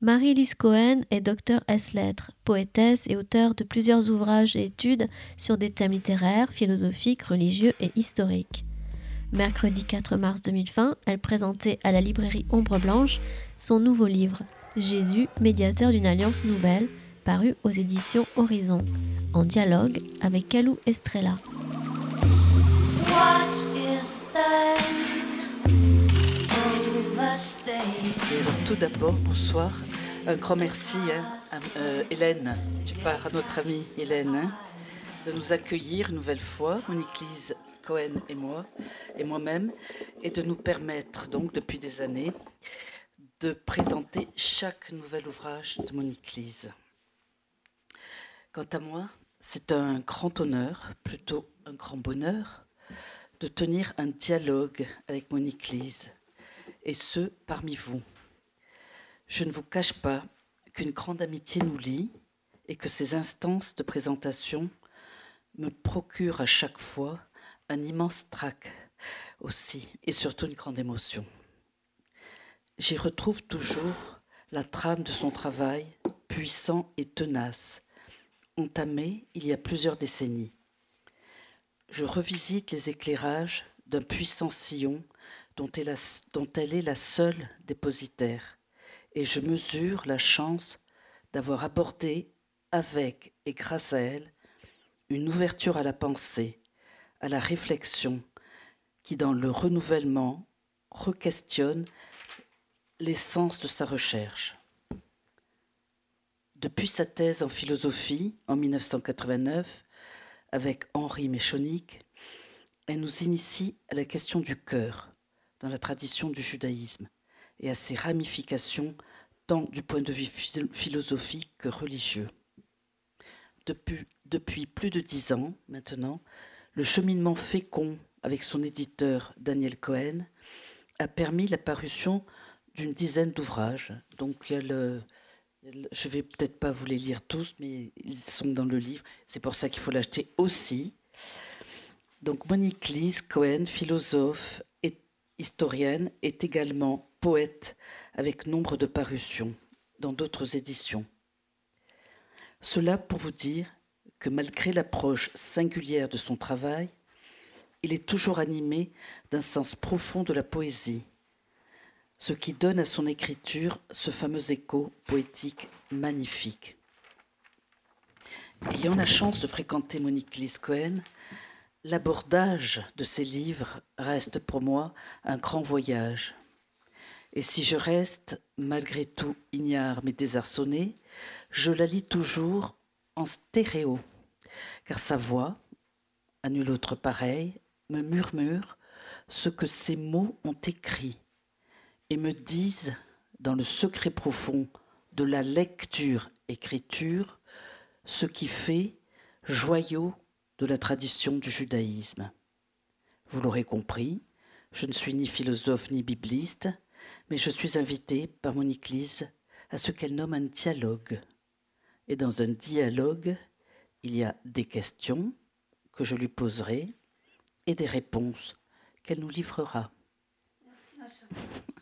Marie-Lise Cohen est docteur S lettres, poétesse et auteure de plusieurs ouvrages et études sur des thèmes littéraires, philosophiques, religieux et historiques. Mercredi 4 mars 2020, elle présentait à la librairie Ombre Blanche son nouveau livre, Jésus, médiateur d'une alliance nouvelle, paru aux éditions Horizon, en dialogue avec Kalou Estrella. Tout d'abord, bonsoir. Un grand merci hein, à euh, Hélène, tu pars à notre amie Hélène, hein, de nous accueillir une nouvelle fois, Monique Lise Cohen et moi, et moi-même, et de nous permettre donc depuis des années de présenter chaque nouvel ouvrage de Monique Lise. Quant à moi, c'est un grand honneur, plutôt un grand bonheur, de tenir un dialogue avec Monique Lise, et ce, parmi vous. Je ne vous cache pas qu'une grande amitié nous lie et que ces instances de présentation me procurent à chaque fois un immense trac aussi, et surtout une grande émotion. J'y retrouve toujours la trame de son travail puissant et tenace, entamé il y a plusieurs décennies. Je revisite les éclairages d'un puissant sillon dont elle, est la seule dépositaire, et je mesure la chance d'avoir abordé avec et grâce à elle une ouverture à la pensée, à la réflexion, qui dans le renouvellement requestionne l'essence de sa recherche. Depuis sa thèse en philosophie en 1989, avec Henri Méchonic, elle nous initie à la question du cœur dans la tradition du judaïsme et à ses ramifications tant du point de vue philosophique que religieux. Depuis, plus de dix ans maintenant, le cheminement fécond avec son éditeur Daniel Cohen a permis la parution d'une dizaine d'ouvrages. Donc, je ne vais peut-être pas vous les lire tous, mais ils sont dans le livre. C'est pour ça qu'il faut l'acheter aussi. Donc, Monique Lise Cohen, philosophe historienne, est également poète avec nombre de parutions dans d'autres éditions. Cela pour vous dire que malgré l'approche singulière de son travail, il est toujours animé d'un sens profond de la poésie, ce qui donne à son écriture ce fameux écho poétique magnifique. Ayant la chance de fréquenter Monique Lise Cohen, l'abordage de ses livres reste pour moi un grand voyage. Et si je reste, malgré tout, ignare mais désarçonné, je la lis toujours en stéréo, car sa voix, à nul autre pareil, me murmure ce que ces mots ont écrit et me disent, dans le secret profond de la lecture-écriture, ce qui fait joyau de la tradition du judaïsme. Vous l'aurez compris, je ne suis ni philosophe ni bibliste, mais je suis invitée par Monique Lise à ce qu'elle nomme un dialogue. Et dans un dialogue, il y a des questions que je lui poserai et des réponses qu'elle nous livrera. Merci,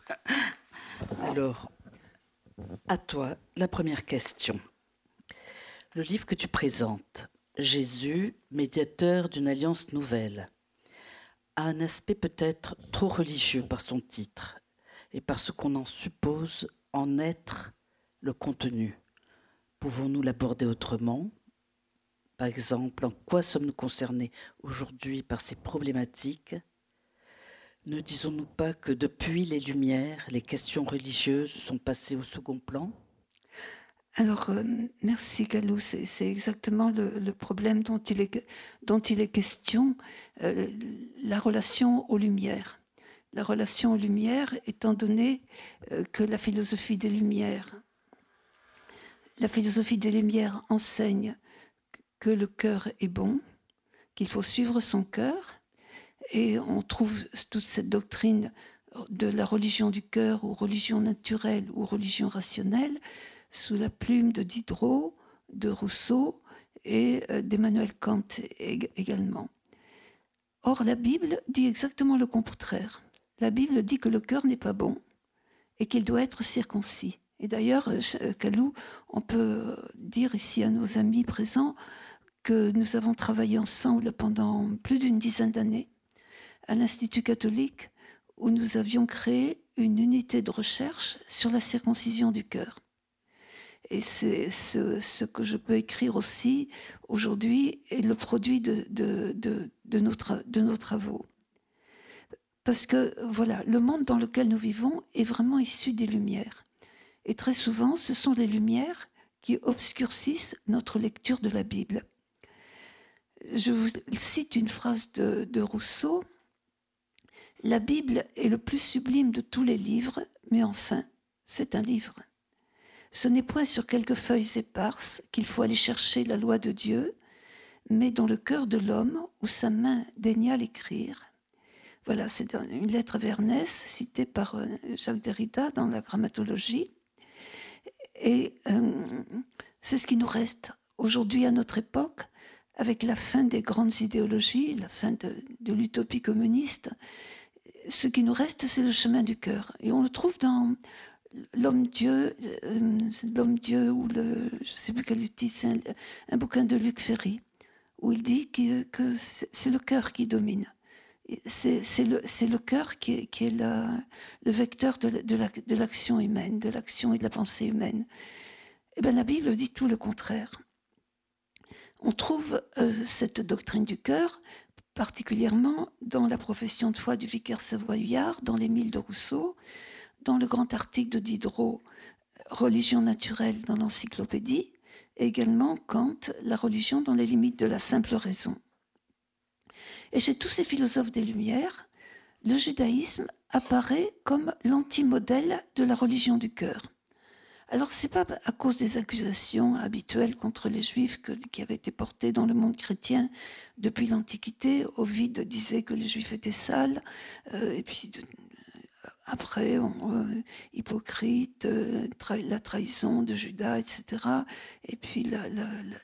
Alors, à toi, la première question. Le livre que tu présentes, Jésus, médiateur d'une alliance nouvelle, a un aspect peut-être trop religieux par son titre et parce qu'on en suppose en être le contenu. Pouvons-nous l'aborder autrement? Par exemple, en quoi sommes-nous concernés aujourd'hui par ces problématiques? Ne disons-nous pas que depuis les Lumières, les questions religieuses sont passées au second plan? Alors, euh, merci Galou, c'est exactement le, problème dont il est, question, euh, la relation aux Lumières. La relation aux Lumières, étant donné euh, que la philosophie des Lumières, la philosophie des Lumières enseigne que le cœur est bon, qu'il faut suivre son cœur, et on trouve toute cette doctrine de la religion du cœur ou religion naturelle ou religion rationnelle sous la plume de Diderot, de Rousseau et euh, d'Emmanuel Kant également. Or, la Bible dit exactement le contraire la Bible dit que le cœur n'est pas bon et qu'il doit être circoncis. Et d'ailleurs, Kalou, on peut dire ici à nos amis présents que nous avons travaillé ensemble pendant plus d'une dizaine d'années à l'Institut catholique où nous avions créé une unité de recherche sur la circoncision du cœur. Et c'est ce, que je peux écrire aussi aujourd'hui est le produit de, nos, travaux. Parce que voilà, le monde dans lequel nous vivons est vraiment issu des Lumières. Et très souvent, ce sont les Lumières qui obscurcissent notre lecture de la Bible. Je vous cite une phrase de Rousseau la Bible est le plus sublime de tous les livres, mais enfin, c'est un livre. Ce n'est point sur quelques feuilles éparses qu'il faut aller chercher la loi de Dieu, mais dans le cœur de l'homme où sa main daigna l'écrire. Voilà, c'est une lettre à Vernès citée par euh, Jacques Derrida dans la grammatologie. Et euh, c'est ce qui nous reste aujourd'hui à notre époque, avec la fin des grandes idéologies, la fin de l'utopie communiste ce qui nous reste, c'est le chemin du cœur. Et on le trouve dans l'homme-dieu, euh, l'homme-dieu ou le, je sais plus quel titre, c'est un, bouquin de Luc Ferry, où il dit que, c'est le cœur qui domine. C'est le, cœur qui est, le vecteur de, l'action humaine, de l'action et de la pensée humaine. Eh bien, la Bible dit tout le contraire. On trouve euh, cette doctrine du cœur particulièrement dans la profession de foi du vicaire savoyard, dans l'Émile de Rousseau, dans le grand article de Diderot, Religion naturelle dans l'encyclopédie, et également Kant, La religion dans les limites de la simple raison. Et chez tous ces philosophes des Lumières, le judaïsme apparaît comme l'antimodèle de la religion du cœur. Alors, ce n'est pas à cause des accusations habituelles contre les Juifs qui avaient été portées dans le monde chrétien depuis l'Antiquité. Ovide disait que les Juifs étaient sales, euh, et puis après, euh, hypocrite, euh, la trahison de Judas, etc. Et puis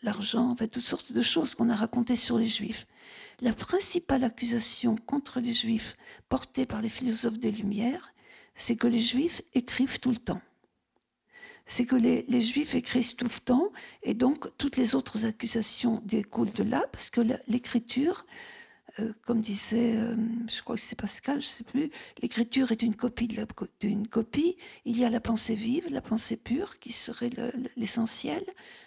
l'argent, en fait, toutes sortes de choses qu'on a racontées sur les Juifs. La principale accusation contre les Juifs portée par les philosophes des Lumières, c'est que les Juifs écrivent tout le temps c'est que les, Juifs écrivent tout le temps, et donc toutes les autres accusations découlent de là, parce que l'écriture, euh, comme disait, euh, je crois que c'est Pascal, je ne sais plus, l'écriture est une copie d'une copie. Il y a la pensée vive, la pensée pure, qui serait l'essentiel,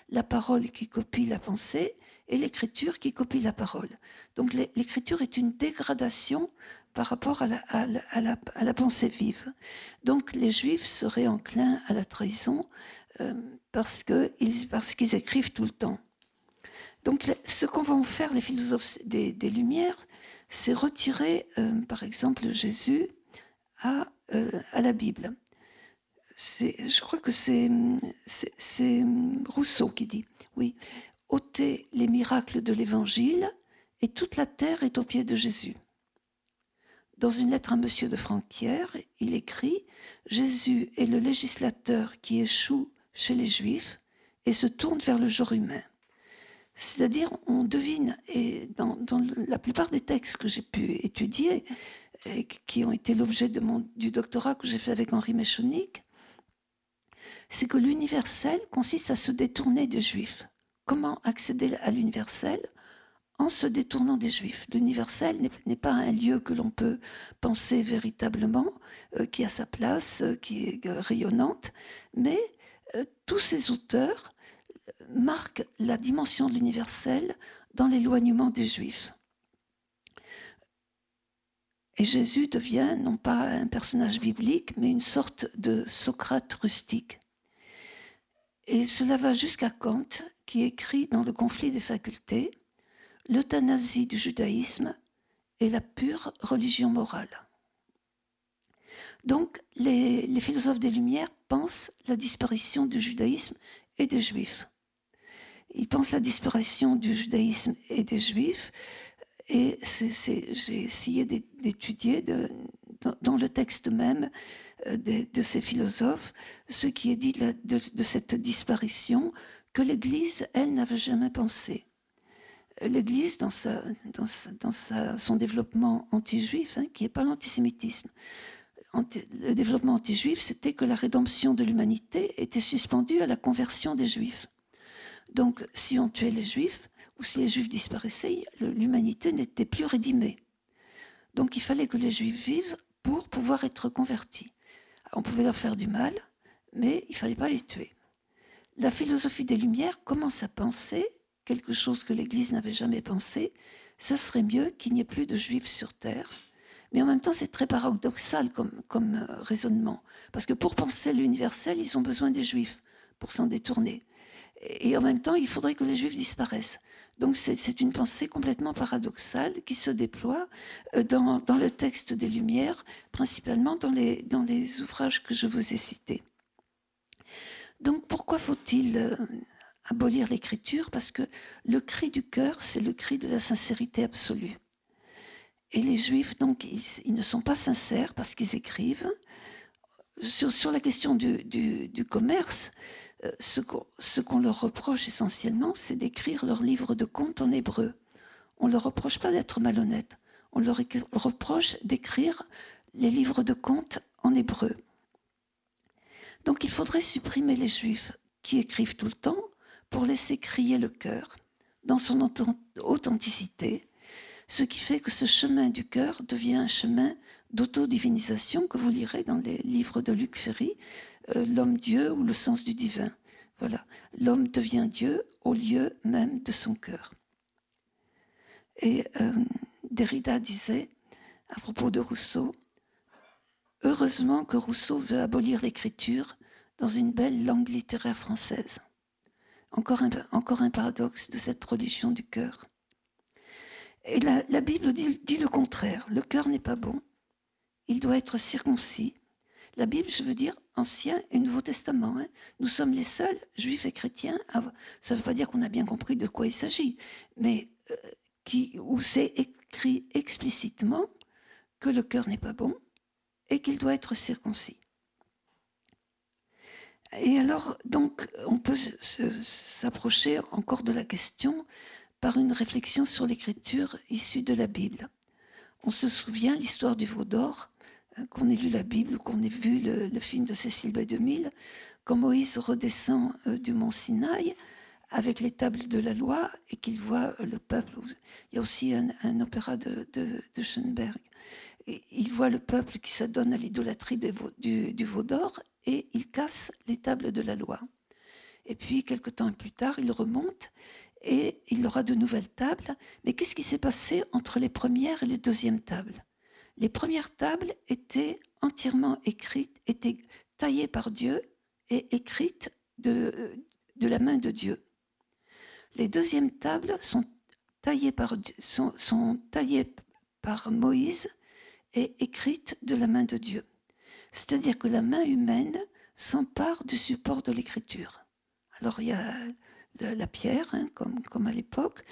la parole qui copie la pensée, et l'écriture qui copie la parole. Donc l'écriture est une dégradation par rapport à la, pensée vive. Donc les juifs seraient enclins à la trahison euh, parce qu'ils parce qu'ils écrivent tout le temps. Donc ce qu'on vont faire les philosophes des, Lumières, c'est retirer euh, par exemple Jésus à, euh, la Bible. Je crois que c'est Rousseau qui dit, oui, ôter les miracles de l'Évangile et toute la terre est aux pieds de Jésus. Dans une lettre à Monsieur de Franquière, il écrit Jésus est le législateur qui échoue chez les Juifs et se tourne vers le genre humain. C'est-à-dire, on devine, et dans, la plupart des textes que j'ai pu étudier, qui ont été l'objet du doctorat que j'ai fait avec Henri Méchonic, c'est que l'universel consiste à se détourner des Juifs. Comment accéder à l'universel en se détournant des Juifs? L'universel n'est pas un lieu que l'on peut penser véritablement, euh, qui a sa place, euh, qui est euh, rayonnante, mais tous ces auteurs marquent la dimension de l'universel dans l'éloignement des Juifs. Et Jésus devient non pas un personnage biblique, mais une sorte de Socrate rustique. Et cela va jusqu'à Kant, qui écrit dans Le conflit des facultés, l'euthanasie du judaïsme est la pure religion morale. Donc les, philosophes des Lumières pensent la disparition du judaïsme et des juifs. Ils pensent la disparition du judaïsme et des juifs, et j'ai essayé d'étudier dans, le texte même euh, de, ces philosophes ce qui est dit de, de cette disparition que l'Église, elle, n'avait jamais pensé l'Église, dans, son développement anti-juif, hein, qui n'est pas l'antisémitisme. le développement anti-juif, c'était que la rédemption de l'humanité était suspendue à la conversion des juifs. Donc, si on tuait les juifs, ou si les juifs disparaissaient, l'humanité n'était plus rédimée. Donc, il fallait que les juifs vivent pour pouvoir être convertis. On pouvait leur faire du mal, mais il ne fallait pas les tuer. La philosophie des Lumières commence à penser quelque chose que l'Église n'avait jamais pensé, ça serait mieux qu'il n'y ait plus de juifs sur Terre. Mais en même temps, c'est très paradoxal comme, comme euh, raisonnement, parce que pour penser l'universel, ils ont besoin des juifs pour s'en détourner. Et en même temps, il faudrait que les juifs disparaissent. Donc c'est une pensée complètement paradoxale qui se déploie euh, dans, le texte des Lumières, principalement dans les, ouvrages que je vous ai cités. Donc pourquoi faut-il euh, abolir l'écriture? Parce que le cri du cœur, c'est le cri de la sincérité absolue. Et les juifs, donc, ils, ne sont pas sincères parce qu'ils écrivent. Sur, la question du, commerce, ce qu'on leur reproche essentiellement, c'est d'écrire leurs livres de contes en hébreu. On ne leur reproche pas d'être malhonnêtes. On leur reproche d'écrire les livres de contes en hébreu. Donc il faudrait supprimer les juifs qui écrivent tout le temps pour laisser crier le cœur dans son authenticité, ce qui fait que ce chemin du cœur devient un chemin d'autodivinisation que vous lirez dans les livres de Luc Ferry, euh, L'homme-dieu ou le sens du divin. Voilà, l'homme devient Dieu au lieu même de son cœur. Et euh, Derrida disait, à propos de Rousseau, Heureusement que Rousseau veut abolir l'écriture dans une belle langue littéraire française. Encore un, encore un paradoxe de cette religion du cœur. Et la, Bible dit, dit, le contraire. Le cœur n'est pas bon. Il doit être circoncis. La Bible, je veux dire, Ancien et Nouveau Testament. Hein. Nous sommes les seuls, juifs et chrétiens. ça ne veut pas dire qu'on a bien compris de quoi il s'agit, mais euh, qui, où c'est écrit explicitement que le cœur n'est pas bon et qu'il doit être circoncis. Et alors, donc, on peut s'approcher encore de la question par une réflexion sur l'écriture issue de la Bible. On se souvient l'histoire du veau d'or, qu'on ait lu la Bible, qu'on ait vu le, film de Cécile B. 2000, quand Moïse redescend euh, du mont Sinaï avec les tables de la loi et qu'il voit le peuple. Il y a aussi un, opéra de, de Schoenberg il voit le peuple qui s'adonne à l'idolâtrie du, du veau d'or et il casse les tables de la loi. Et puis, quelque temps plus tard, il remonte et il aura de nouvelles tables. Mais qu'est-ce qui s'est passé entre les premières et les deuxièmes tables? Les premières tables étaient entièrement écrites, étaient taillées par Dieu et écrites de, la main de Dieu. Les deuxièmes tables sont taillées par, sont, taillées par Moïse est écrite de la main de Dieu. C'est-à-dire que la main humaine s'empare du support de l'écriture. Alors il y a la pierre, hein, comme, à l'époque,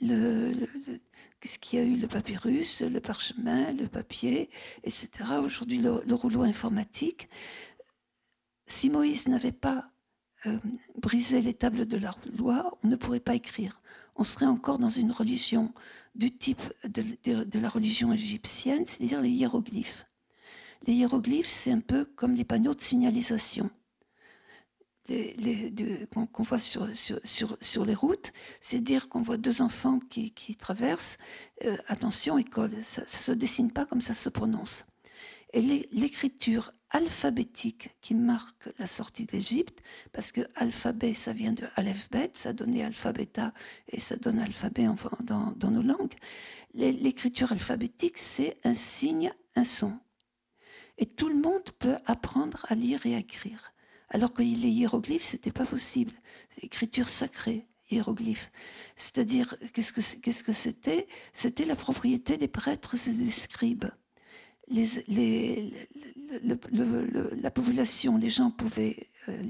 qu'est-ce qu'il y a eu? Le papyrus, le parchemin, le papier, etc. Aujourd'hui, le, rouleau informatique. Si Moïse n'avait pas euh, brisé les tables de la loi, on ne pourrait pas écrire. On serait encore dans une religion du type de, la religion égyptienne, c'est-à-dire les hiéroglyphes. Les hiéroglyphes, c'est un peu comme les panneaux de signalisation qu'on voit sur, les routes, c'est dire qu'on voit deux enfants qui, traversent, euh, attention école, ça ne se dessine pas comme ça se prononce. Et l'écriture alphabétique qui marque la sortie d'Égypte, parce que alphabet, ça vient de aleph-bet, ça donnait alphabeta et ça donne alphabet dans, dans nos langues. L'écriture alphabétique, c'est un signe, un son. Et tout le monde peut apprendre à lire et à écrire. Alors que les hiéroglyphes, c'était pas possible. Écriture sacrée, hiéroglyphes. C'est-à-dire, qu'est-ce que c'était? C'était la propriété des prêtres et des scribes la population, les gens pouvaient euh,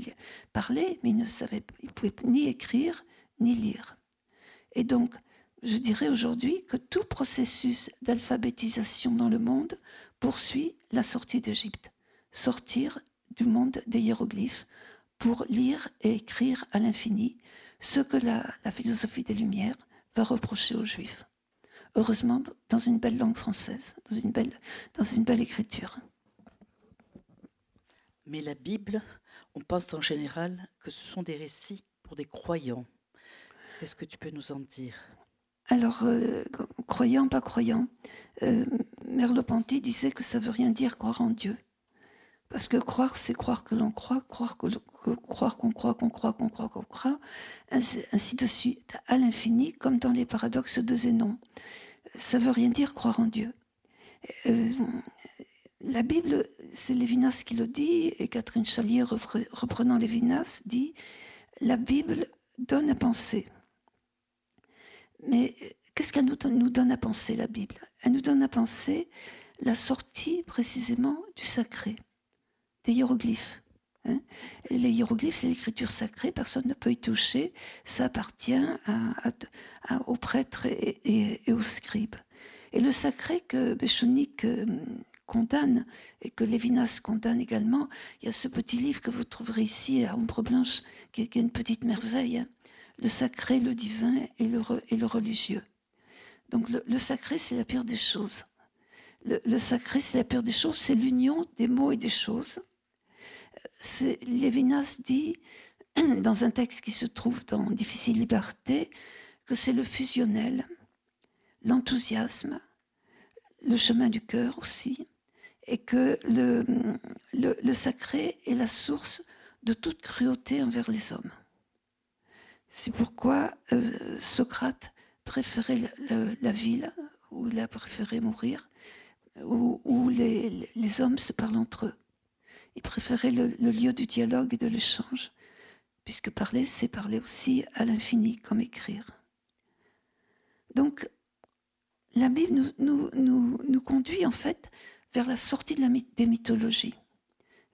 parler, mais ils ne savaient, ils pouvaient ni écrire ni lire. Et donc, je dirais aujourd'hui que tout processus d'alphabétisation dans le monde poursuit la sortie d'Égypte, sortir du monde des hiéroglyphes pour lire et écrire à l'infini ce que la philosophie des Lumières va reprocher aux Juifs heureusement dans une belle langue française, dans une belle, dans une belle écriture. Mais la Bible, on pense en général que ce sont des récits pour des croyants. Qu'est-ce que tu peux nous en dire? Alors, euh, croyant, pas croyant, euh, Merleau-Ponty disait que ça veut rien dire croire en Dieu. Parce que croire, c'est croire que l'on croit, croire qu'on croire qu'on croit, qu'on croit, qu'on croit, qu'on croit, ainsi, de suite, à l'infini, comme dans les paradoxes de Zénon. Ça veut rien dire croire en Dieu. Euh, la Bible, c'est Lévinas qui le dit, et Catherine Chalier, reprenant Lévinas, dit La Bible donne à penser. Mais qu'est-ce qu'elle nous donne à penser, la Bible? Elle nous donne à penser la sortie précisément du sacré, des hiéroglyphes. Hein. les hiéroglyphes, c'est l'écriture sacrée, personne ne peut y toucher, ça appartient aux prêtres et, aux scribes. Et le sacré que Béchonik euh, condamne et que Lévinas condamne également, il y a ce petit livre que vous trouverez ici à Ombre Blanche, qui est, une petite merveille, hein. le sacré, le divin et le, et le religieux. Donc le, sacré, c'est la pire des choses. Le, sacré, c'est la pire des choses, c'est l'union des mots et des choses. Lévinas dit, dans un texte qui se trouve dans Difficile Liberté, que c'est le fusionnel, l'enthousiasme, le chemin du cœur aussi, et que le, le, sacré est la source de toute cruauté envers les hommes. C'est pourquoi euh, Socrate préférait la ville, où il a préféré mourir, où, les, les, hommes se parlent entre eux. Il préférait le, lieu du dialogue et de l'échange, puisque parler, c'est parler aussi à l'infini, comme écrire. Donc, la Bible nous, nous, nous, conduit en fait vers la sortie de la, des mythologies.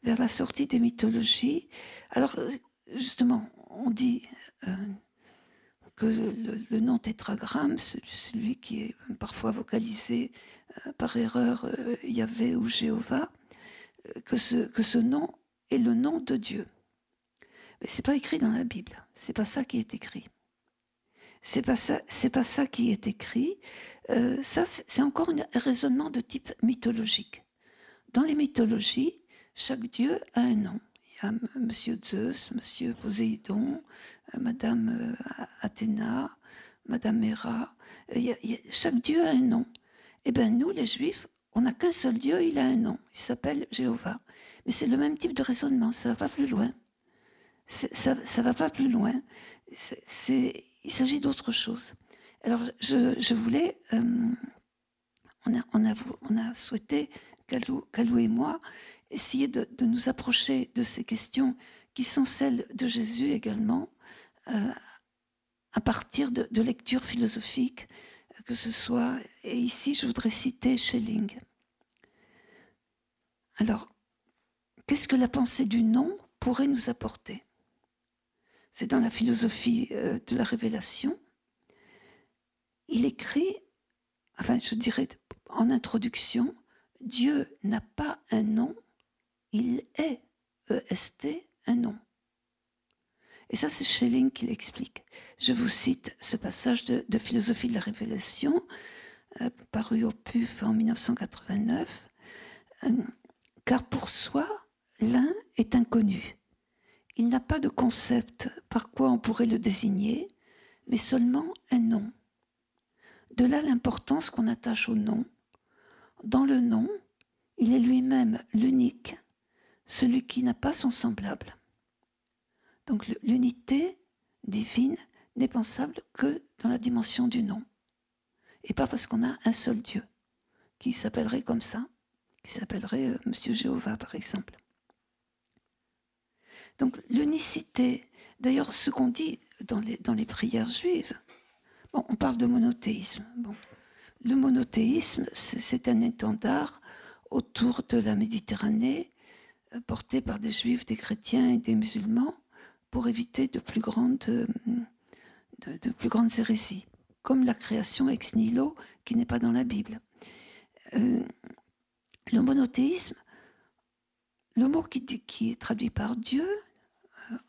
Vers la sortie des mythologies. Alors, justement, on dit euh, que le, nom tétragramme, celui qui est parfois vocalisé euh, par erreur euh, Yahvé ou Jéhovah, que ce, que ce nom est le nom de Dieu. Mais c'est pas écrit dans la Bible. C'est pas ça qui est écrit. C'est pas pas ça qui est écrit. Euh, ça, c'est encore un raisonnement de type mythologique. Dans les mythologies, chaque dieu a un nom. Il y a Monsieur Zeus, Monsieur Poséidon, euh, Madame euh, Athéna, Madame Héra. chaque dieu a un nom. Eh bien, nous, les Juifs, on n'a qu'un seul Dieu, il a un nom. Il s'appelle Jéhovah. Mais c'est le même type de raisonnement, ça ne va pas plus loin. Ça ne va pas plus loin. Il s'agit d'autre chose. Alors, je, voulais, euh, on, a, souhaité, Calou, et moi, essayer de, nous approcher de ces questions qui sont celles de Jésus également, euh, à partir de, lectures philosophiques, que ce soit, et ici je voudrais citer Schelling. Alors, qu'est-ce que la pensée du non pourrait nous apporter? C'est dans la philosophie euh, de la révélation, il écrit, enfin je dirais en introduction, Dieu n'a pas un nom, il est, EST, un nom. Et ça, c'est Schelling qui l'explique. Je vous cite ce passage de, Philosophie de la Révélation, euh, paru au PUF en 1989. Euh, car pour soi, l'un est inconnu, il n'a pas de concept par quoi on pourrait le désigner, mais seulement un nom. De là l'importance qu'on attache au nom. Dans le nom, il est lui-même l'unique, celui qui n'a pas son semblable. Donc l'unité divine n'est pensable que dans la dimension du nom. Et pas parce qu'on a un seul Dieu, qui s'appellerait comme ça, qui s'appellerait euh, Monsieur Jéhovah par exemple. Donc l'unicité, d'ailleurs ce qu'on dit dans les, prières juives, on parle de monothéisme. Le monothéisme, c'est un étendard autour de la Méditerranée, euh, porté par des juifs, des chrétiens et des musulmans, pour éviter de plus grandes, euh, de, plus grandes hérésies, comme la création ex nihilo qui n'est pas dans la Bible. Euh, le monothéisme, le mot qui, est traduit par Dieu,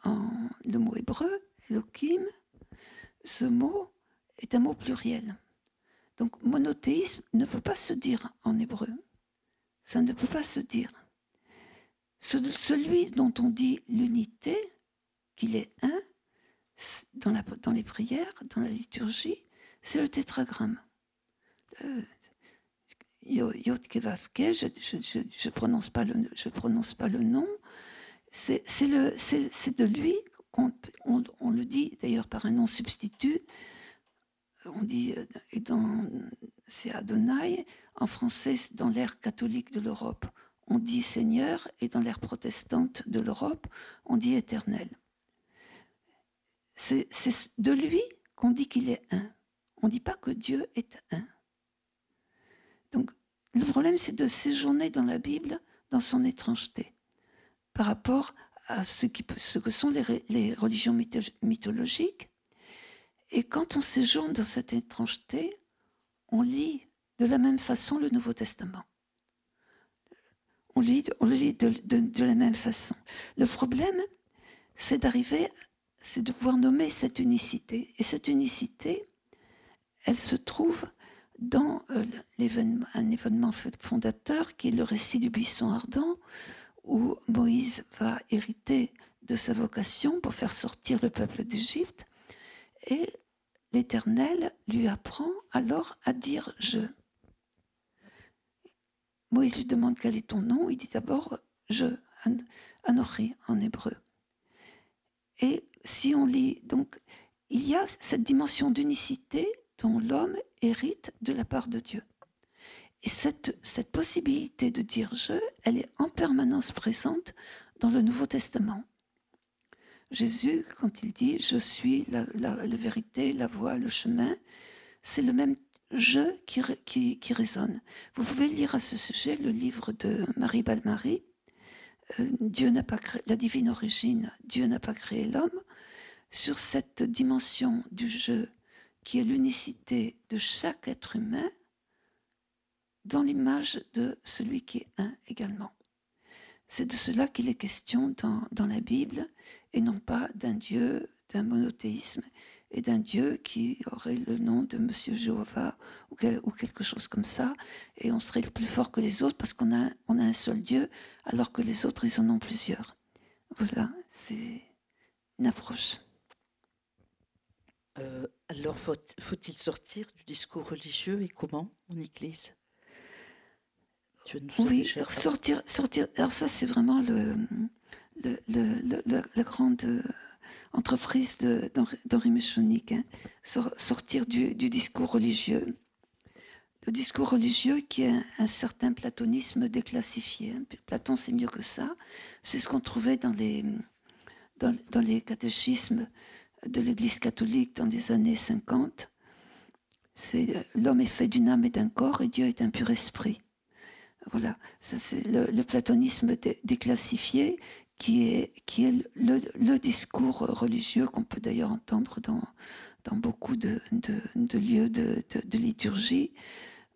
en le mot hébreu, Elohim, ce mot est un mot pluriel. Donc monothéisme ne peut pas se dire en hébreu. Ça ne peut pas se dire. celui dont on dit l'unité, qu'il est un, dans, la, dans, les prières, dans la liturgie, c'est le tétragramme. Euh, je ne prononce, pas le, nom, c'est de lui qu'on on, le dit d'ailleurs par un nom substitut. On dit, euh, c'est Adonai, en français, dans l'ère catholique de l'Europe, on dit Seigneur, et dans l'ère protestante de l'Europe, on dit Éternel. C'est de lui qu'on dit qu'il est un. On ne dit pas que Dieu est un. Donc, le problème, c'est de séjourner dans la Bible dans son étrangeté par rapport à ce, que sont les, religions mythologiques. Et quand on séjourne dans cette étrangeté, on lit de la même façon le Nouveau Testament. On, lit, on le lit de la même façon. Le problème, c'est d'arriver, c'est de pouvoir nommer cette unicité. Et cette unicité, elle se trouve dans euh, un événement fondateur qui est le récit du buisson ardent, où Moïse va hériter de sa vocation pour faire sortir le peuple d'Égypte, et l'Éternel lui apprend alors à dire je. Moïse lui demande quel est ton nom, il dit d'abord je, Anochi en hébreu. Et si on lit, donc, il y a cette dimension d'unicité dont l'homme hérite de la part de Dieu. Et cette, cette possibilité de dire je, elle est en permanence présente dans le Nouveau Testament. Jésus, quand il dit je suis la, vérité, la voie, le chemin, c'est le même je qui, qui, qui, résonne. Vous pouvez lire à ce sujet le livre de Marie Balmary, euh, Dieu n'a pas créé, la divine origine, Dieu n'a pas créé l'homme, sur cette dimension du je qui est l'unicité de chaque être humain dans l'image de celui qui est un également. C'est de cela qu'il est question dans, la Bible et non pas d'un Dieu, d'un monothéisme et d'un Dieu qui aurait le nom de Monsieur Jéhovah ou, ou, quelque chose comme ça, et on serait le plus fort que les autres parce qu'on a, on a un seul Dieu, alors que les autres, ils en ont plusieurs. Voilà, c'est une approche. Euh, alors, faut-il sortir du discours religieux et comment en Église? Oui, sortir, sortir. Alors ça, c'est vraiment le, la grande euh, entreprise d'Henri Méchonique, hein. sortir du, discours religieux. Le discours religieux qui est un, certain platonisme déclassifié. Hein. Platon, c'est mieux que ça. C'est ce qu'on trouvait dans les, dans, dans les catéchismes de l'Église catholique dans les années 50, c'est euh, l'homme est fait d'une âme et d'un corps et Dieu est un pur esprit. Voilà, ça c'est le, platonisme déclassifié qui est, qui est le, discours religieux qu'on peut d'ailleurs entendre dans, dans beaucoup de, de, lieux de, liturgie.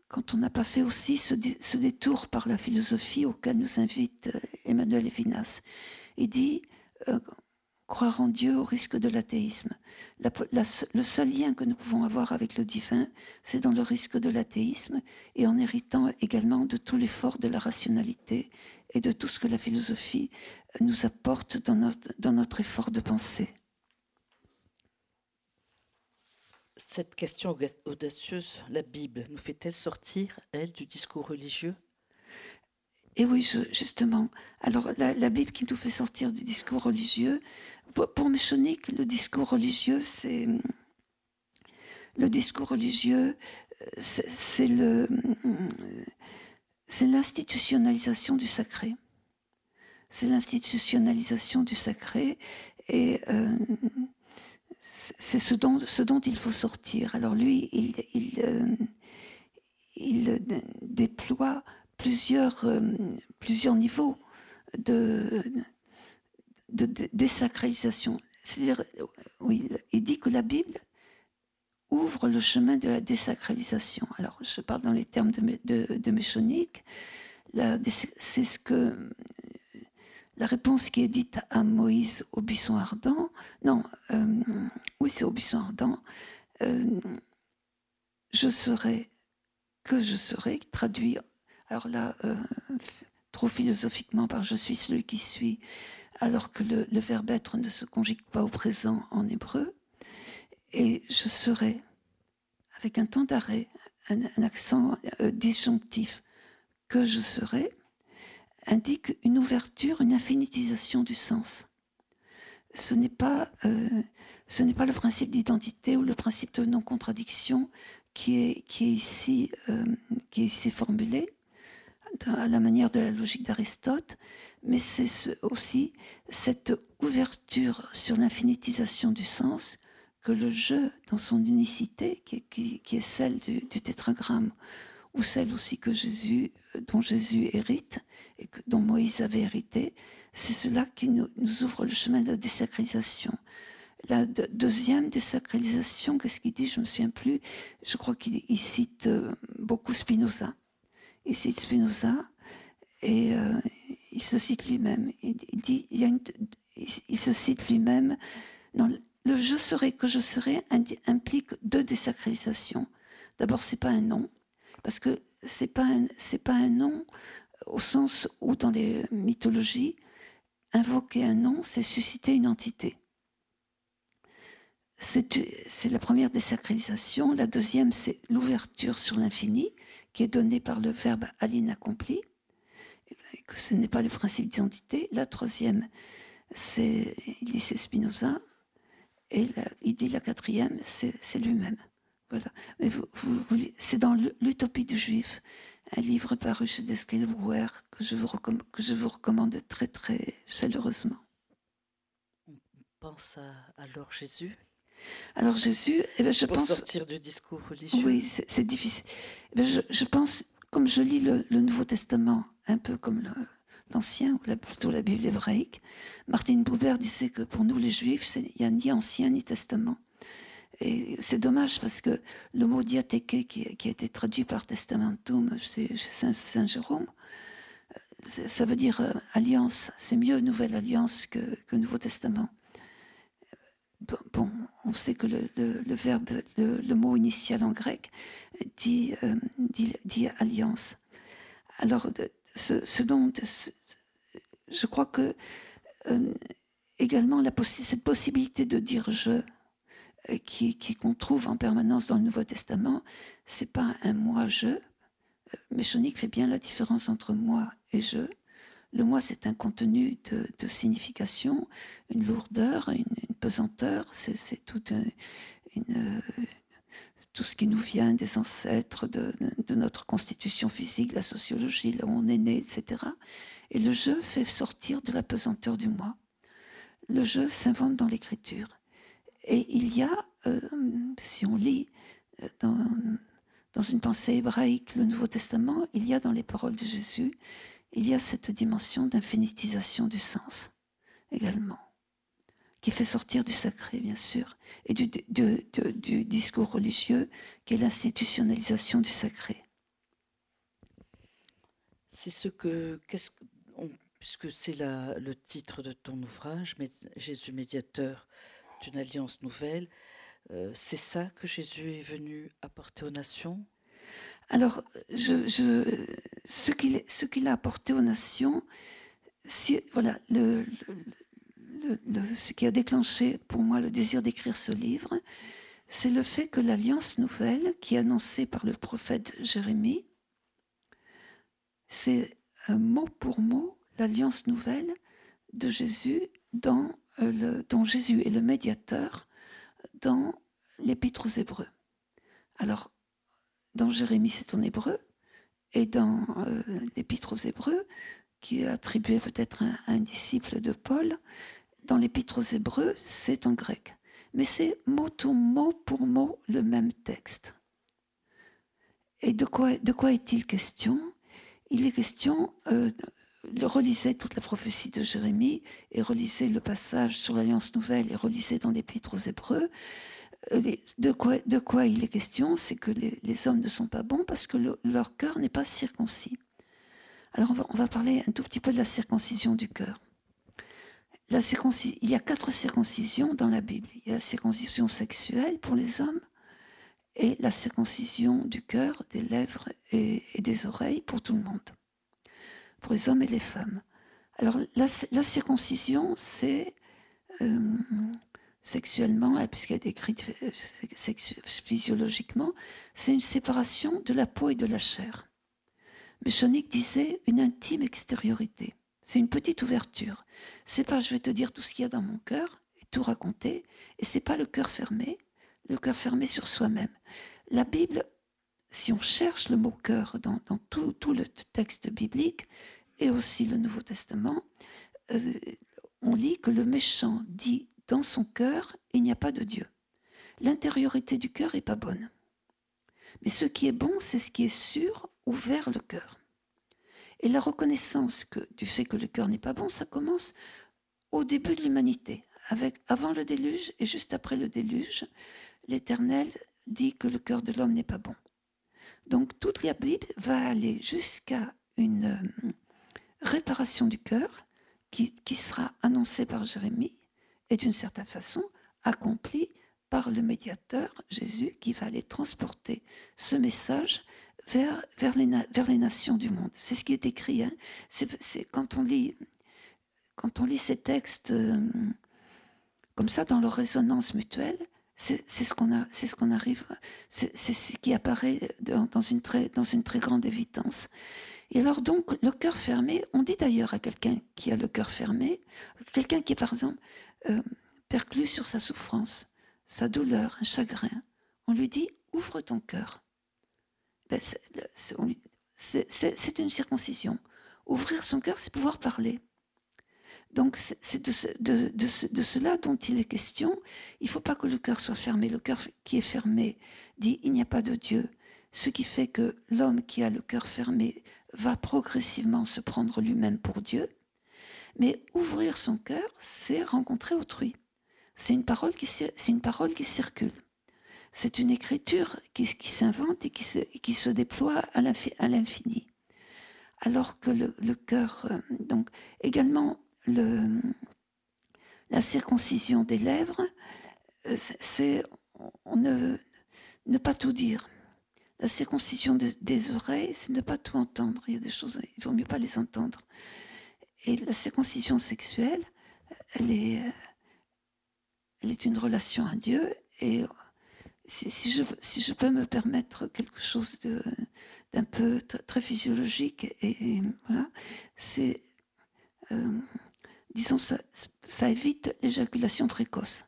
Quand on n'a pas fait aussi ce, ce, détour par la philosophie auquel nous invite euh, Emmanuel Levinas. Il dit, euh, croire en Dieu au risque de l'athéisme. le seul lien que nous pouvons avoir avec le divin, c'est dans le risque de l'athéisme et en héritant également de tout l'effort de la rationalité et de tout ce que la philosophie nous apporte dans notre, dans notre effort de pensée. Cette question audacieuse, la Bible, nous fait-elle sortir, elle, du discours religieux? Et oui, justement. Alors, la, Bible qui nous fait sortir du discours religieux, pour, Méchonique, le discours religieux, c'est. Le discours religieux, c'est le. C'est l'institutionnalisation du sacré. C'est l'institutionnalisation du sacré et euh, c'est ce dont, il faut sortir. Alors lui, il, euh, il déploie plusieurs, euh, plusieurs niveaux de, de, désacralisation. C'est-à-dire, oui, il dit que la Bible ouvre le chemin de la désacralisation. Alors, je parle dans les termes de, de, de Méchonique. C'est ce que la réponse qui est dite à Moïse au buisson ardent. Non, euh, oui, c'est au buisson ardent. Euh, je serai, que je serai, traduit alors là, euh, trop philosophiquement par je suis celui qui suis, alors que le, verbe être ne se conjugue pas au présent en hébreu. Et je serai, avec un temps d'arrêt, un, accent euh, disjonctif, que je serai, indique une ouverture, une infinitisation du sens. Ce n'est pas, euh, ce n'est pas le principe d'identité ou le principe de non-contradiction qui est, qui est ici formulé à la manière de la logique d'Aristote, mais c'est aussi cette ouverture sur l'infinitisation du sens que le jeu, dans son unicité, qui, est celle du, tétragramme, ou celle aussi que Jésus, dont Jésus hérite et que, dont Moïse avait hérité, c'est cela qui nous, ouvre le chemin de la désacralisation. La deuxième désacralisation, qu'est-ce qu'il dit? Je me souviens plus. Je crois qu'il cite euh, beaucoup Spinoza. Il cite Spinoza et euh, il se cite lui-même. Il, dit, il, se cite lui-même. Le je serai que je serai implique deux désacralisations. D'abord, c'est pas un nom, parce que c'est pas c'est pas un nom au sens où dans les mythologies, invoquer un nom, c'est susciter une entité. C'est la première désacralisation. La deuxième, c'est l'ouverture sur l'infini, qui est donnée par le verbe à l'inaccompli, que ce n'est pas le principe d'identité. La troisième, c'est, il dit c'est Spinoza, et il dit la quatrième, c'est lui-même. Voilà. C'est dans l'Utopie du Juif, un livre paru chez Desclés de Brouwer que je, vous recommande très très chaleureusement. On pense à alors Jésus alors Jésus, eh bien, je Pour pense... sortir du discours religieux. Oui, c'est difficile. Eh je, je, pense, comme je lis le, Nouveau Testament, un peu comme l'Ancien, ou plutôt la Bible hébraïque, Martin Buber disait que pour nous les Juifs, il n'y a ni Ancien ni Testament. Et c'est dommage parce que le mot diatheke, qui, qui, a été traduit par testamentum chez, Saint, Jérôme, euh, ça veut dire euh, alliance. C'est mieux Nouvelle Alliance que, que Nouveau Testament bon, on sait que le, verbe, le, mot initial en grec dit, euh, dit, alliance. Alors, ce, je crois que euh, également la cette possibilité de dire je, euh, qui, qu'on trouve en permanence dans le Nouveau Testament, c'est pas un moi je. Méchonique fait bien la différence entre moi et je. Le moi, c'est un contenu de, signification, une lourdeur, une, pesanteur, c'est tout, une, tout ce qui nous vient des ancêtres, de, notre constitution physique, la sociologie, là où on est né, etc. Et le jeu fait sortir de la pesanteur du moi. Le jeu s'invente dans l'écriture. Et il y a, euh, si on lit euh, dans une pensée hébraïque le Nouveau Testament, il y a dans les paroles de Jésus il y a cette dimension d'infinitisation du sens également, qui fait sortir du sacré, bien sûr, et du, du discours religieux, qui est l'institutionnalisation du sacré. C'est ce que, qu'est-ce, puisque c'est le titre de ton ouvrage, Jésus médiateur d'une alliance nouvelle, euh, c'est ça que Jésus est venu apporter aux nations? Alors, je, ce qu'il a apporté aux nations, voilà, ce qui a déclenché pour moi le désir d'écrire ce livre, c'est le fait que l'Alliance nouvelle, qui est annoncée par le prophète Jérémie, c'est mot pour mot l'Alliance nouvelle de Jésus dans euh, dont Jésus est le médiateur dans l'Épître aux Hébreux. Alors, dans Jérémie, c'est en hébreu, et dans euh, l'Épître aux Hébreux, qui est attribué peut-être à, un disciple de Paul, dans l'Épître aux Hébreux, c'est en grec. Mais c'est mot pour mot pour mot le même texte. Et de quoi, est-il question? Il est question, euh, relisez toute la prophétie de Jérémie et relisez le passage sur l'Alliance Nouvelle et relisez dans l'Épître aux Hébreux. Euh, de quoi, il est question C'est que les, hommes ne sont pas bons parce que leur cœur n'est pas circoncis. Alors on va, parler un tout petit peu de la circoncision du cœur. La il y a quatre circoncisions dans la Bible. Il y a la circoncision sexuelle pour les hommes et la circoncision du cœur, des lèvres et, des oreilles pour tout le monde. pour les hommes et les femmes. Alors la, circoncision, c'est euh, sexuellement, hein, puisqu'elle est décrite euh, physiologiquement, c'est une séparation de la peau et de la chair. Mais disait une intime extériorité. C'est une petite ouverture. C'est pas je vais te dire tout ce qu'il y a dans mon cœur et tout raconter, et c'est pas le cœur fermé, le cœur fermé sur soi-même. La Bible, si on cherche le mot cœur dans, tout, le texte biblique et aussi le Nouveau Testament, euh, on lit que le méchant dit dans son cœur, il n'y a pas de Dieu. L'intériorité du cœur n'est pas bonne. Mais ce qui est bon, c'est ce qui est sûr, ouvert le cœur. Et la reconnaissance que, du fait que le cœur n'est pas bon, ça commence au début de l'humanité. Avant le déluge et juste après le déluge, l'Éternel dit que le cœur de l'homme n'est pas bon. Donc toute la Bible va aller jusqu'à une euh, réparation du cœur qui, sera annoncée par Jérémie et d'une certaine façon accomplie par le médiateur Jésus qui va aller transporter ce message vers, vers, les, nations du monde. C'est ce qui est écrit. Hein. Quand, on lit, quand on lit ces textes euh, comme ça dans leur résonance mutuelle, c'est, ce qu'on ce arrive, c'est, ce qui apparaît dans, une très, dans une très grande évidence. Et alors donc, le cœur fermé, on dit d'ailleurs à quelqu'un qui a le cœur fermé, quelqu'un qui est par exemple euh, perclus sur sa souffrance, sa douleur, un chagrin. On lui dit ouvre ton cœur. Ben, c'est une circoncision. Ouvrir son cœur, c'est pouvoir parler. Donc c'est de, de, cela dont il est question. Il ne faut pas que le cœur soit fermé. Le cœur qui est fermé dit il n'y a pas de Dieu. Ce qui fait que l'homme qui a le cœur fermé va progressivement se prendre lui-même pour Dieu. Mais ouvrir son cœur, c'est rencontrer autrui. C'est une parole qui, circule. C'est une écriture qui, s'invente et qui se, déploie à l'infini. Alors que le, cœur, euh, donc également le, la circoncision des lèvres, euh, c'est ne pas tout dire. La circoncision des, oreilles, c'est ne pas tout entendre. Il y a des choses, il vaut mieux pas les entendre. Et la circoncision sexuelle, elle est, elle est une relation à Dieu. Et si, je, si je peux me permettre quelque chose d'un peu très physiologique, et, voilà, c'est, euh, disons, ça, ça évite l'éjaculation précoce.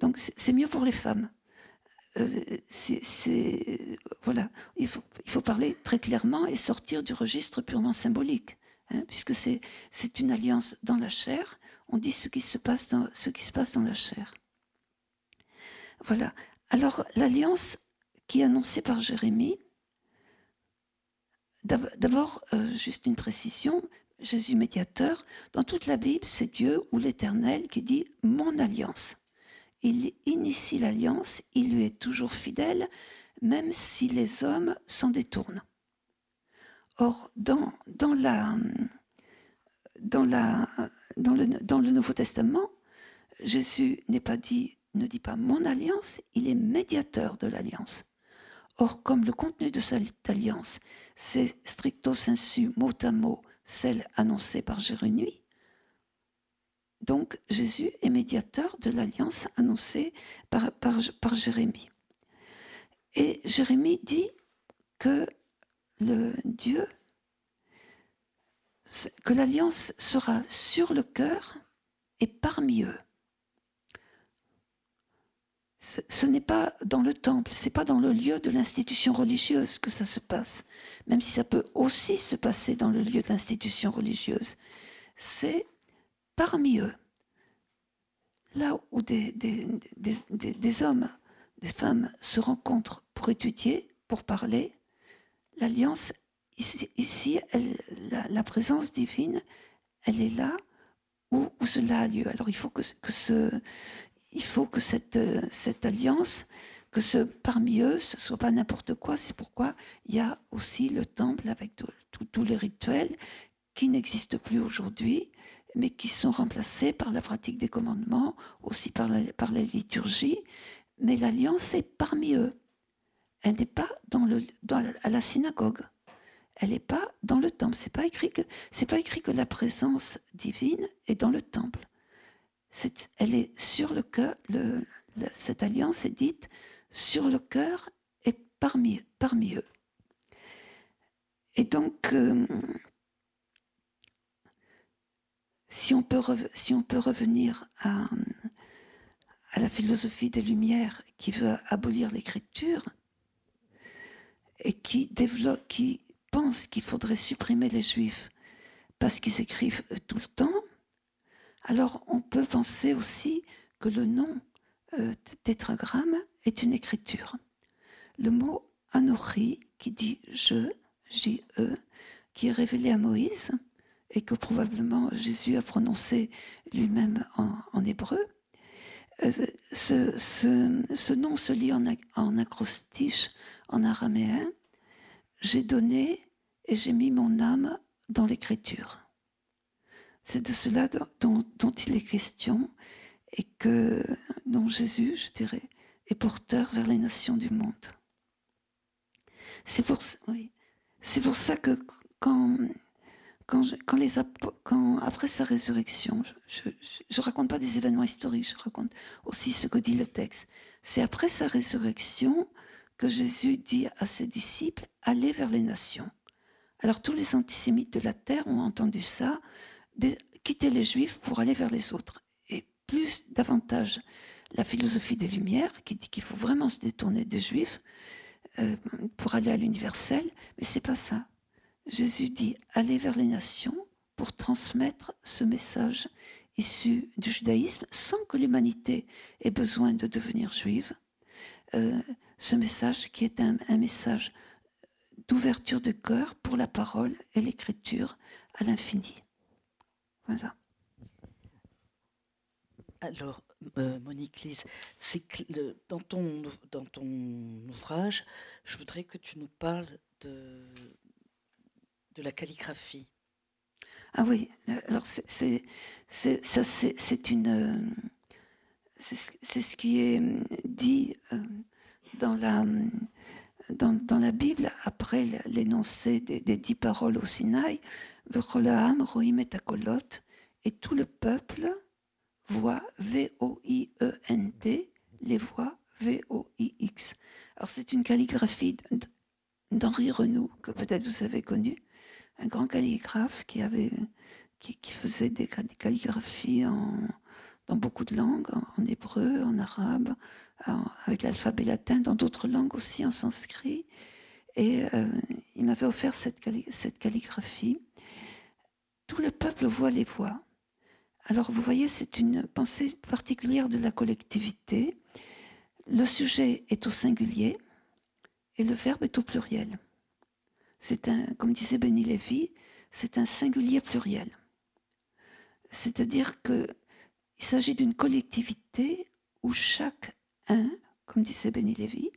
Donc c'est mieux pour les femmes. Euh, c'est, voilà, il faut, parler très clairement et sortir du registre purement symbolique. Hein, puisque c'est, une alliance dans la chair. On dit ce qui se passe dans, ce qui se passe dans la chair. Voilà. Alors, l'alliance qui est annoncée par Jérémie, d'abord, euh, juste une précision, Jésus médiateur, dans toute la Bible, c'est Dieu ou l'Éternel qui dit mon alliance. Il initie l'alliance, il lui est toujours fidèle, même si les hommes s'en détournent. Or, dans, dans, le, Nouveau Testament, Jésus ne dit pas mon alliance, il est médiateur de l'alliance. Or, comme le contenu de cette alliance, c'est stricto sensu, mot à mot, celle annoncée par Jérémie, donc Jésus est médiateur de l'alliance annoncée par, par Jérémie. Et Jérémie dit que le Dieu, que l'alliance sera sur le cœur et parmi eux. Ce, n'est pas dans le temple, c'est pas dans le lieu de l'institution religieuse que ça se passe, même si ça peut aussi se passer dans le lieu de l'institution religieuse. C'est parmi eux, là où des, des, des, hommes, des femmes se rencontrent pour étudier, pour parler, l'alliance, ici, la, présence divine, elle est là où, cela a lieu. Alors il faut que, ce, il faut que cette, cette alliance, que ce parmi eux, ce soit pas n'importe quoi. C'est pourquoi il y a aussi le temple avec tous les rituels qui n'existent plus aujourd'hui, mais qui sont remplacés par la pratique des commandements, aussi par par la liturgie. Mais l'alliance est parmi eux. Elle n'est pas à la synagogue. elle n'est pas dans le temple. C'est pas écrit que pas écrit que la présence divine est dans le temple. elle est sur le cœur. cette alliance est dite sur le cœur et parmi, eux. Et donc, euh, si, on peut revenir à la philosophie des Lumières qui veut abolir l'écriture et qui qui pense qu'il faudrait supprimer les Juifs parce qu'ils écrivent tout le temps, alors on peut penser aussi que le nom euh, tétragramme est une écriture. Le mot anori qui dit je, J-E, qui est révélé à Moïse et que probablement Jésus a prononcé lui-même en, hébreu, euh, ce, nom se lit en, en acrostiche, en araméen. J'ai donné et j'ai mis mon âme dans l'écriture. C'est de cela dont, il est question et que dont Jésus, je dirais, est porteur vers les nations du monde. C'est pour ça que quand, quand, après sa résurrection, je ne raconte pas des événements historiques, je raconte aussi ce que dit le texte. C'est après sa résurrection que Jésus dit à ses disciples, allez vers les nations. Alors tous les antisémites de la terre ont entendu ça, quitter les juifs pour aller vers les autres. Et plus davantage la philosophie des Lumières, qui dit qu'il faut vraiment se détourner des juifs euh, pour aller à l'universel, mais c'est pas ça. Jésus dit allez vers les nations pour transmettre ce message issu du judaïsme sans que l'humanité ait besoin de devenir juive. Euh, ce message qui est un, message d'ouverture de cœur pour la parole et l'écriture à l'infini. Voilà. Alors, euh, Monique Lise, dans, ton, dans ton ouvrage, je voudrais que tu nous parles de, de la calligraphie. Ah oui, alors c'est une, c'est ce qui est dit euh, dans la, dans, la Bible, après l'énoncé des, dix paroles au Sinaï, et et tout le peuple voit V-O-I-E-N-T, les voix V-O-I-X. Alors c'est une calligraphie d'Henri Renou, que peut-être vous avez connu, un grand calligraphe qui, avait, qui, faisait des, calligraphies en, dans beaucoup de langues, en, hébreu, en arabe, avec l'alphabet latin, dans d'autres langues aussi, en sanskrit. Et euh, il m'avait offert cette, cette calligraphie. Tout le peuple voit les voix. Alors vous voyez, c'est une pensée particulière de la collectivité. Le sujet est au singulier et le verbe est au pluriel. C'est un, comme disait Benny Lévy, c'est un singulier pluriel. C'est-à-dire qu'il s'agit d'une collectivité où chaque un, comme disait Benny Lévy,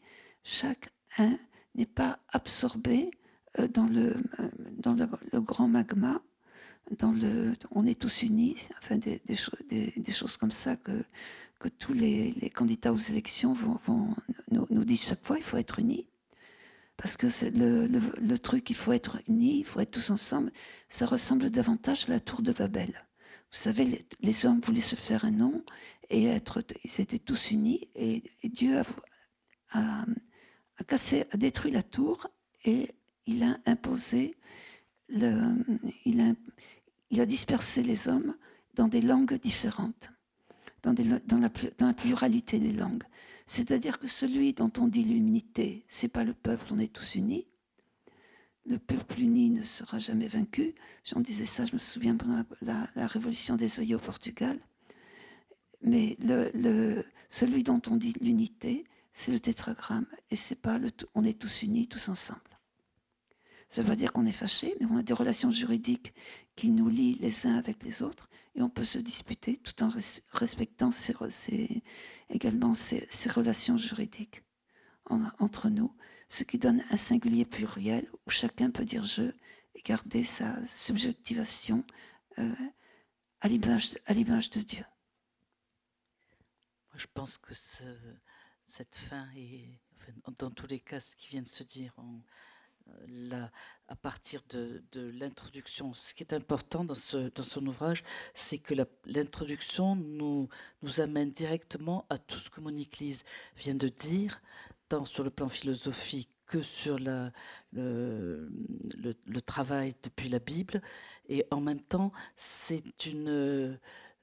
chaque un n'est pas absorbé euh, dans le, euh, dans le, grand magma, on est tous unis, enfin des, des, choses comme ça que, que tous les, candidats aux élections vont, nous, nous, disent chaque fois, il faut être unis. Parce que le, truc, il faut être unis, il faut être tous ensemble, ça ressemble davantage à la tour de Babel. Vous savez, les, hommes voulaient se faire un nom et être, ils étaient tous unis et, Dieu a, cassé, a détruit la tour et il a imposé, il, a, dispersé les hommes dans des langues différentes, dans la pluralité des langues. C'est-à-dire que celui dont on dit l'unité, c'est pas le peuple, on est tous unis. Le peuple uni ne sera jamais vaincu. J'en disais ça, je me souviens pendant la, révolution des œillets au Portugal. Mais celui dont on dit l'unité, c'est le tétragramme. Et c'est pas le on est tous unis, tous ensemble. Ça veut dire qu'on est fâché, mais on a des relations juridiques qui nous lient les uns avec les autres et on peut se disputer tout en respectant également ces, relations juridiques entre nous, ce qui donne un singulier pluriel où chacun peut dire je et garder sa subjectivation euh, à l'image de Dieu. Moi, je pense que cette fin est, dans tous les cas, ce qui vient de se dire, à partir de, l'introduction. Ce qui est important dans, son ouvrage, c'est que l'introduction nous, amène directement à tout ce que Monique Lise vient de dire, tant sur le plan philosophique que sur le, travail depuis la Bible. Et en même temps, c'est une,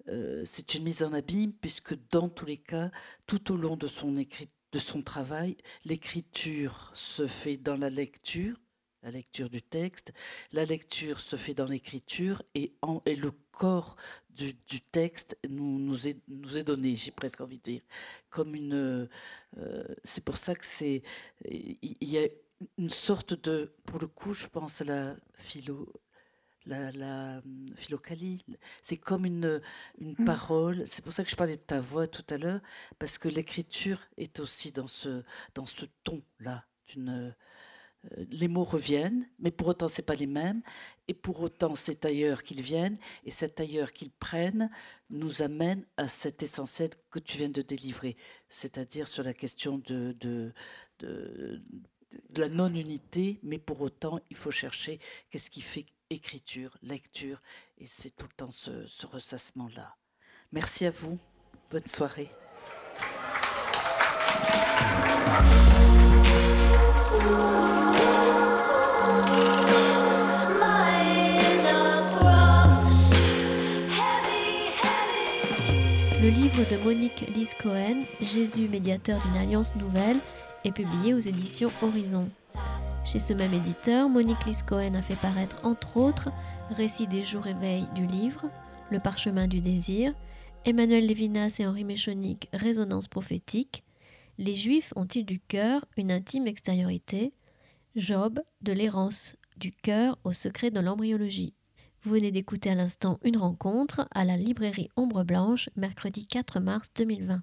euh, c'est une mise en abîme, puisque dans tous les cas, tout au long de son, écrit, de son travail, l'écriture se fait dans la lecture, la lecture du texte, la lecture se fait dans l'écriture et, le corps du, texte nous, nous, est, donné, j'ai presque envie de dire, comme une... Euh, c'est pour ça que c'est... Il y a une sorte de... Pour le coup, je pense à la philo... La, la philocalie, c'est comme une, une mmh. parole. C'est pour ça que je parlais de ta voix tout à l'heure, parce que l'écriture est aussi dans ce, dans ce ton-là, euh, les mots reviennent, mais pour autant c'est pas les mêmes, et pour autant c'est ailleurs qu'ils viennent, et cet ailleurs qu'ils prennent nous amène à cet essentiel que tu viens de délivrer, c'est-à-dire sur la question de, de, de, la non-unité, mais pour autant il faut chercher qu'est-ce qui fait écriture, lecture, et c'est tout le temps ce, ressassement-là. Merci à vous, bonne soirée. Le livre de Monique Lise Cohen, Jésus, médiateur d'une alliance nouvelle, est publié aux éditions Horizon. Chez ce même éditeur, Monique Lise Cohen a fait paraître entre autres Récit des jours éveil du livre, Le parchemin du désir, Emmanuel Lévinas et Henri Méchonic, Résonance prophétique, Les Juifs ont-ils du cœur une intime extériorité Job, de l'errance du cœur au secret de l'embryologie. Vous venez d'écouter à l'instant une rencontre à la librairie Ombre Blanche, mercredi 4 mars 2020.